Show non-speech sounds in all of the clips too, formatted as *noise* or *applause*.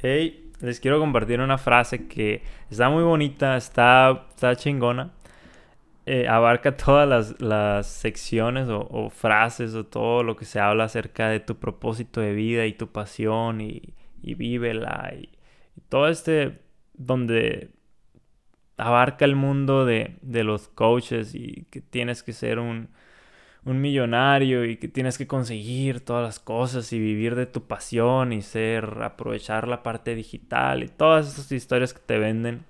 Hey, les quiero compartir una frase que está muy bonita, está, está chingona. Eh, abarca todas las, secciones o, frases o todo lo que se habla acerca de tu propósito de vida y tu pasión y, y vívela y, y todo este donde abarca el mundo de, de los coaches y que tienes que ser un, un millonario y que tienes que conseguir todas las cosas y vivir de tu pasión y ser, aprovechar la parte digital y todas esas historias que te venden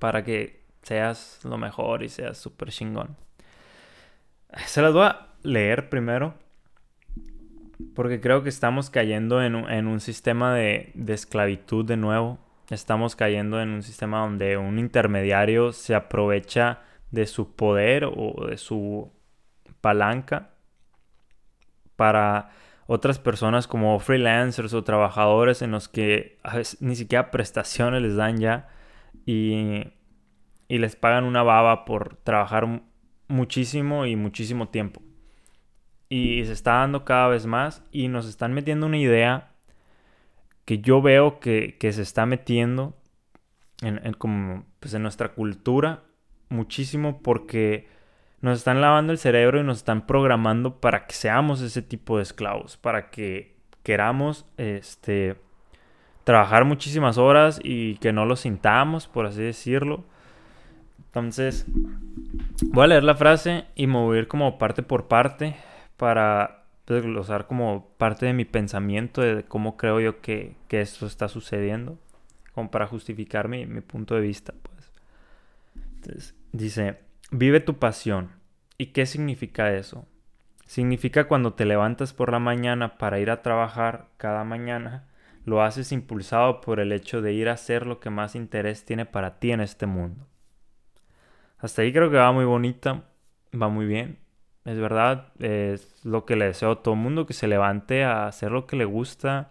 para que seas lo mejor y seas súper chingón. Se las voy a leer primero porque creo que estamos cayendo en un, sistema de, de esclavitud de nuevo. Estamos cayendo en un sistema donde un intermediario se aprovecha de su poder o de su palanca para otras personas como freelancers o trabajadores en los que ni siquiera prestaciones les dan ya y, y les pagan una baba por trabajar muchísimo y muchísimo tiempo. Y se está dando cada vez más y nos están metiendo una idea que yo veo que, se está metiendo en, como, pues en nuestra cultura muchísimo porque nos están lavando el cerebro y nos están programando para que seamos ese tipo de esclavos, para que queramos este, trabajar muchísimas horas y que no lo sintamos, por así decirlo. Entonces, voy a leer la frase y ir como parte por parte para desglosar como parte de mi pensamiento de cómo creo yo que, que esto está sucediendo, como para justificar mi, mi punto de vista. Pues. Entonces, dice, Vive tu pasión. ¿Y qué significa eso? Significa cuando te levantas por la mañana para ir a trabajar cada mañana, lo haces impulsado por el hecho de ir a hacer lo que más interés tiene para ti en este mundo. Hasta ahí creo que va muy bonita, va muy bien. Es verdad, es lo que le deseo a todo el mundo, que se levante a hacer lo que le gusta,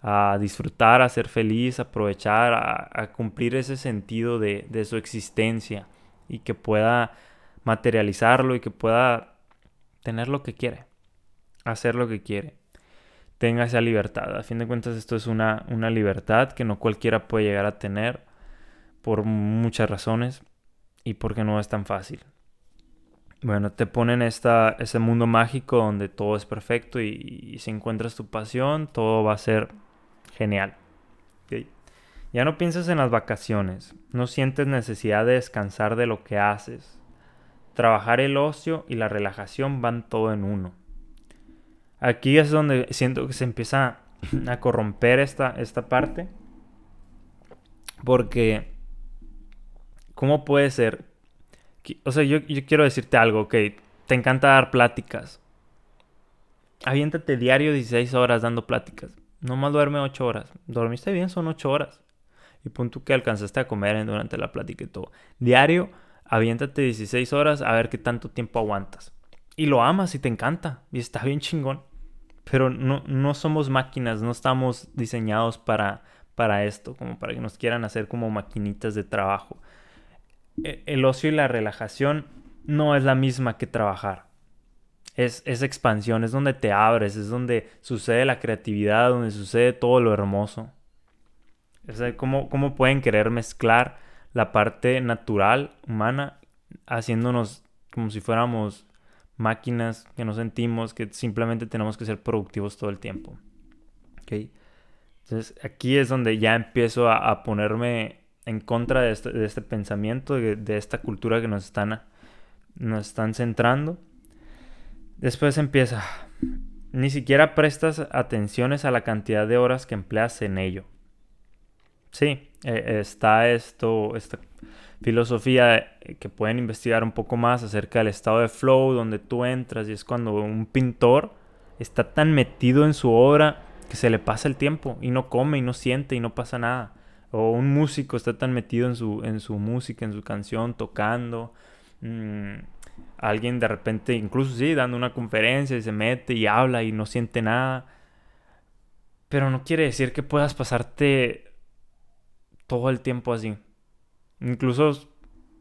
a disfrutar, a ser feliz, a aprovechar, a, cumplir ese sentido de, de su existencia y que pueda materializarlo y que pueda tener lo que quiere, hacer lo que quiere. Tenga esa libertad. A fin de cuentas esto es una, una libertad que no cualquiera puede llegar a tener por muchas razones y porque no es tan fácil. Bueno, te ponen esta, ese mundo mágico donde todo es perfecto y, si encuentras tu pasión, todo va a ser genial. Ya no piensas en las vacaciones, no sientes necesidad de descansar de lo que haces. Trabajar el ocio y la relajación van todo en uno. Aquí es donde siento que se empieza a corromper esta, esta parte. Porque, ¿cómo puede ser? O sea, yo, yo quiero decirte algo, ok. Te encanta dar pláticas. Aviéntate diario 16 horas dando pláticas. No más duerme 8 horas. ¿Dormiste bien? Son 8 horas y punto que alcanzaste a comer durante la plática y todo. Diario, aviéntate 16 horas a ver qué tanto tiempo aguantas. Y lo amas y te encanta y está bien chingón. Pero no, no somos máquinas, no estamos diseñados para, para esto, como para que nos quieran hacer como maquinitas de trabajo. E, el ocio y la relajación no es la misma que trabajar. Es, es, expansión, es donde te abres, es donde sucede la creatividad, donde sucede todo lo hermoso. O sea, ¿cómo, ¿cómo pueden querer mezclar la parte natural, humana, haciéndonos como si fuéramos máquinas que no sentimos, que simplemente tenemos que ser productivos todo el tiempo? ¿Okay? Entonces, aquí es donde ya empiezo a, ponerme en contra de este, este pensamiento, de, de, esta cultura que nos están, nos están centrando. Después empieza, ni siquiera prestas atenciones a la cantidad de horas que empleas en ello. Sí, eh, está esto, esta filosofía que pueden investigar un poco más acerca del estado de flow, donde tú entras y es cuando un pintor está tan metido en su obra que se le pasa el tiempo y no come y no siente y no pasa nada. O un músico está tan metido en su, en su música, en su canción, tocando. Mm, alguien de repente, incluso sí, dando una conferencia y se mete y habla y no siente nada. Pero no quiere decir que puedas pasarte todo el tiempo así. Incluso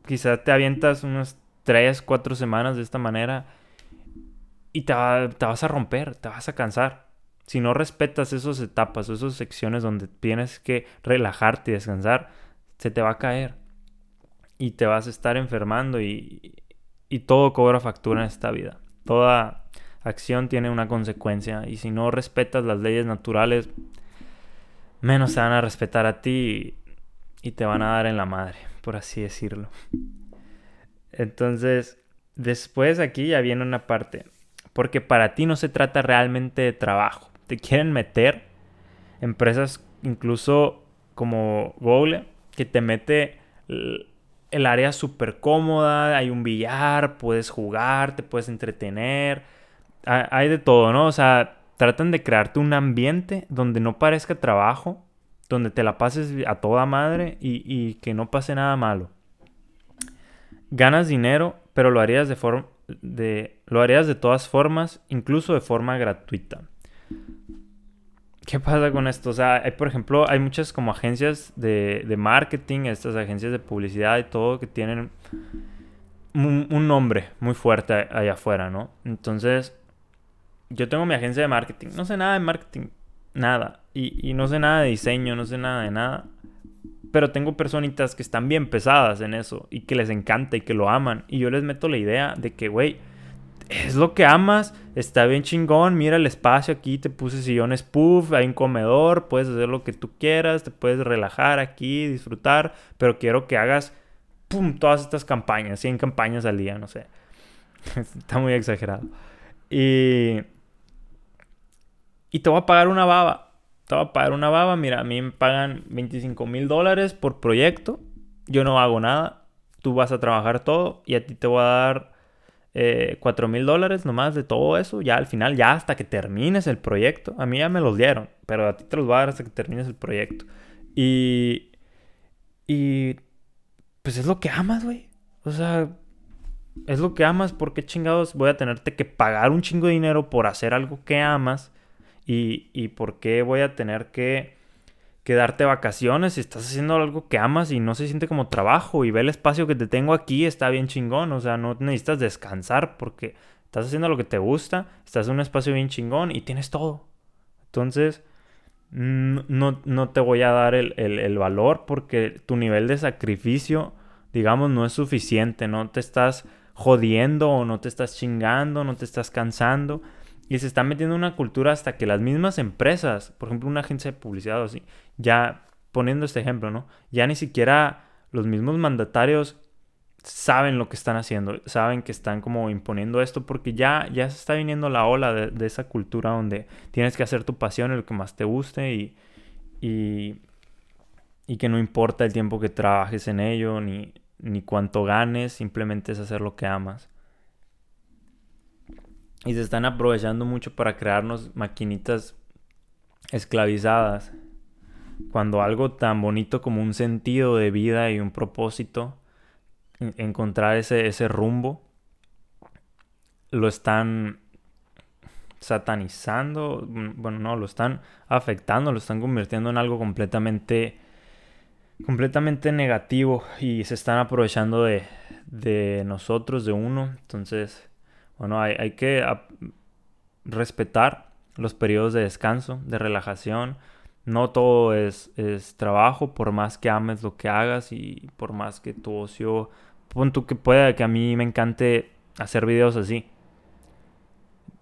quizá te avientas unas 3, 4 semanas de esta manera y te, vas a romper, te vas a cansar. Si no respetas esas etapas esas secciones donde tienes que relajarte y descansar, se te va a caer. Y te vas a estar enfermando y, y todo cobra factura en esta vida. Toda acción tiene una consecuencia y si no respetas las leyes naturales, menos se van a respetar a ti y, te van a dar en la madre, por así decirlo. Entonces, después aquí ya viene una parte, porque para ti no se trata realmente de trabajo. Te quieren meter empresas incluso como Google, que te mete el área súper cómoda, hay un billar, puedes jugar, te puedes entretener, hay de todo, ¿no? O sea, tratan de crearte un ambiente donde no parezca trabajo, donde te la pases a toda madre y, que no pase nada malo. Ganas dinero, pero lo harías de forma de lo harías de todas formas, incluso de forma gratuita. ¿Qué pasa con esto? O sea, hay, por ejemplo, hay muchas como agencias de, de marketing, estas agencias de publicidad y todo que tienen un nombre muy fuerte allá afuera, ¿no? Entonces, yo tengo mi agencia de marketing. No sé nada de marketing. Nada. Y, no sé nada de diseño, no sé nada de nada. Pero tengo personitas que están bien pesadas en eso y que les encanta y que lo aman. Y yo les meto la idea de que, güey, es lo que amas, está bien chingón, mira el espacio aquí, te puse sillones puff, hay un comedor, puedes hacer lo que tú quieras, te puedes relajar aquí, disfrutar, pero quiero que hagas, pum, todas estas campañas, 100 campañas al día, no sé. *laughs* está muy exagerado. Y y te voy a pagar una baba. Te voy a pagar una baba. Mira, a mí me pagan 25 mil dólares por proyecto. Yo no hago nada. Tú vas a trabajar todo y a ti te voy a dar eh, 4 mil dólares nomás de todo eso. Ya al final, ya hasta que termines el proyecto. A mí ya me los dieron, pero a ti te los voy a dar hasta que termines el proyecto. Y. Y. Pues es lo que amas, güey. O sea, es lo que amas. ¿Por qué chingados voy a tenerte que pagar un chingo de dinero por hacer algo que amas? Y, por qué voy a tener que, darte vacaciones si estás haciendo algo que amas y no se siente como trabajo y ve el espacio que te tengo aquí, está bien chingón, o sea, no necesitas descansar porque estás haciendo lo que te gusta, estás en un espacio bien chingón y tienes todo. Entonces, no, no te voy a dar el, el valor porque tu nivel de sacrificio, digamos, no es suficiente, no te estás jodiendo o no te estás chingando, no te estás cansando. Y se está metiendo una cultura hasta que las mismas empresas, por ejemplo, una agencia de publicidad así, ya poniendo este ejemplo, ¿no? Ya ni siquiera los mismos mandatarios saben lo que están haciendo, saben que están como imponiendo esto porque ya, ya se está viniendo la ola de, esa cultura donde tienes que hacer tu pasión, lo que más te guste y, y, y, que no importa el tiempo que trabajes en ello ni, ni cuánto ganes, simplemente es hacer lo que amas. Y se están aprovechando mucho para crearnos maquinitas esclavizadas. Cuando algo tan bonito como un sentido de vida y un propósito, encontrar ese, ese rumbo, lo están satanizando, bueno, no, lo están afectando, lo están convirtiendo en algo completamente, completamente negativo y se están aprovechando de, de nosotros, de uno. Entonces, bueno, hay, que respetar los periodos de descanso, de relajación. No todo es, trabajo, por más que ames lo que hagas y por más que tu ocio... Pon que pueda que a mí me encante hacer videos así.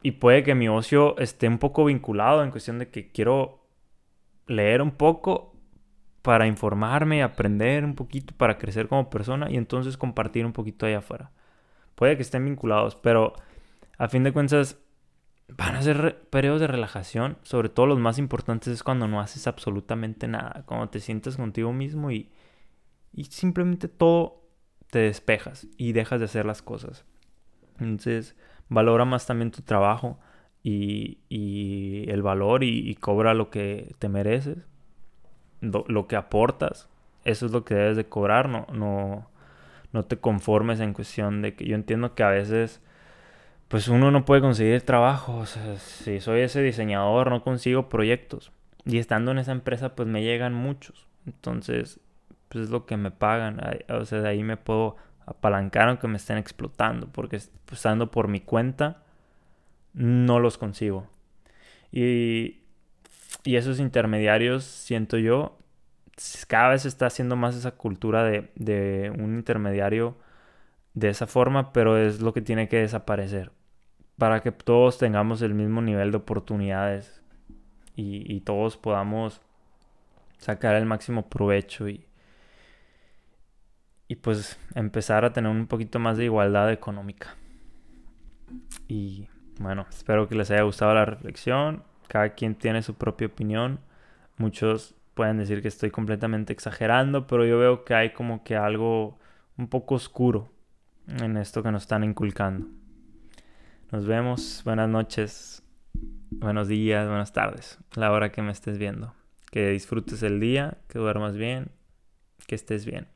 Y puede que mi ocio esté un poco vinculado en cuestión de que quiero leer un poco para informarme, aprender un poquito, para crecer como persona y entonces compartir un poquito allá afuera. Puede que estén vinculados, pero a fin de cuentas van a ser periodos de relajación. Sobre todo los más importantes es cuando no haces absolutamente nada. Cuando te sientes contigo mismo y, y simplemente todo te despejas y dejas de hacer las cosas. Entonces valora más también tu trabajo y, y el valor y, cobra lo que te mereces. Lo, que aportas. Eso es lo que debes de cobrar. No, no te conformes en cuestión de que yo entiendo que a veces pues uno no puede conseguir trabajo. Si soy ese diseñador, no consigo proyectos. Y estando en esa empresa, pues me llegan muchos. Entonces, pues es lo que me pagan. O sea, de ahí me puedo apalancar aunque me estén explotando. Porque estando por mi cuenta, no los consigo. Y, y esos intermediarios, siento yo, cada vez se está haciendo más esa cultura de, de un intermediario de esa forma, pero es lo que tiene que desaparecer para que todos tengamos el mismo nivel de oportunidades y, todos podamos sacar el máximo provecho y, y pues empezar a tener un poquito más de igualdad económica. Y bueno, espero que les haya gustado la reflexión. Cada quien tiene su propia opinión. Muchos pueden decir que estoy completamente exagerando, pero yo veo que hay como que algo un poco oscuro en esto que nos están inculcando. Nos vemos. Buenas noches. Buenos días, buenas tardes. La hora que me estés viendo. Que disfrutes el día, que duermas bien, que estés bien.